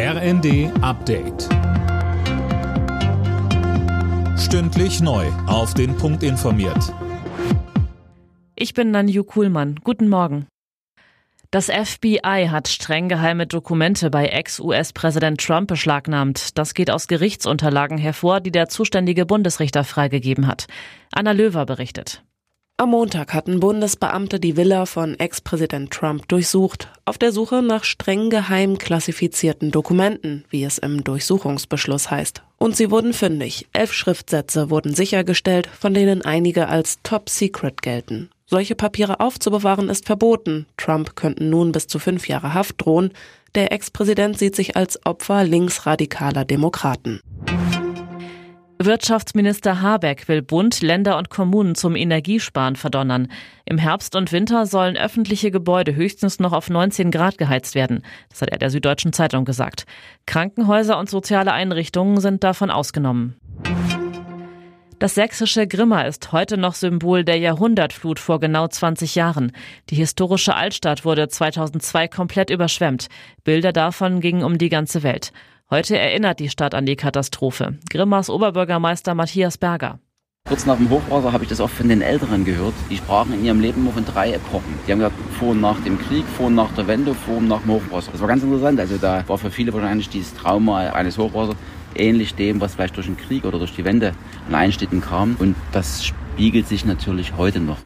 RND Update. Stündlich neu. Auf den Punkt informiert. Ich bin Nanju Kuhlmann. Guten Morgen. Das FBI hat streng geheime Dokumente bei Ex-US-Präsident Trump beschlagnahmt. Das geht aus Gerichtsunterlagen hervor, die der zuständige Bundesrichter freigegeben hat. Anna Löwer berichtet. Am Montag hatten Bundesbeamte die Villa von Ex-Präsident Trump durchsucht, auf der Suche nach streng geheim klassifizierten Dokumenten, wie es im Durchsuchungsbeschluss heißt. Und sie wurden fündig. Elf Schriftsätze wurden sichergestellt, von denen einige als Top Secret gelten. Solche Papiere aufzubewahren ist verboten. Trump könnten nun bis zu fünf Jahre Haft drohen. Der Ex-Präsident sieht sich als Opfer linksradikaler Demokraten. Wirtschaftsminister Habeck will Bund, Länder und Kommunen zum Energiesparen verdonnern. Im Herbst und Winter sollen öffentliche Gebäude höchstens noch auf 19 Grad geheizt werden. Das hat er der Süddeutschen Zeitung gesagt. Krankenhäuser und soziale Einrichtungen sind davon ausgenommen. Das sächsische Grimma ist heute noch Symbol der Jahrhundertflut vor genau 20 Jahren. Die historische Altstadt wurde 2002 komplett überschwemmt. Bilder davon gingen um die ganze Welt. Heute erinnert die Stadt an die Katastrophe. Grimmas Oberbürgermeister Matthias Berger. Kurz nach dem Hochwasser habe ich das auch von den Älteren gehört. Die sprachen in ihrem Leben nur von drei Epochen. Die haben gesagt, vor und nach dem Krieg, vor und nach der Wende, vor und nach dem Hochwasser. Das war ganz interessant. Also da war für viele wahrscheinlich dieses Trauma eines Hochwassers ähnlich dem, was vielleicht durch den Krieg oder durch die Wende an Einschnitten kam. Und das spiegelt sich natürlich heute noch.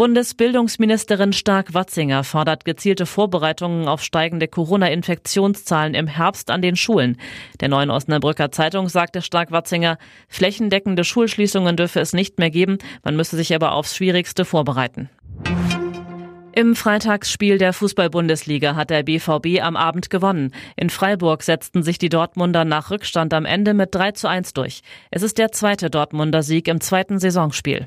Bundesbildungsministerin Stark-Watzinger fordert gezielte Vorbereitungen auf steigende Corona-Infektionszahlen im Herbst an den Schulen. Der neuen Osnabrücker Zeitung sagte Stark-Watzinger, flächendeckende Schulschließungen dürfe es nicht mehr geben, man müsse sich aber aufs Schwierigste vorbereiten. Im Freitagsspiel der Fußball-Bundesliga hat der BVB am Abend gewonnen. In Freiburg setzten sich die Dortmunder nach Rückstand am Ende mit 3 zu 1 durch. Es ist der zweite Dortmunder Sieg im zweiten Saisonspiel.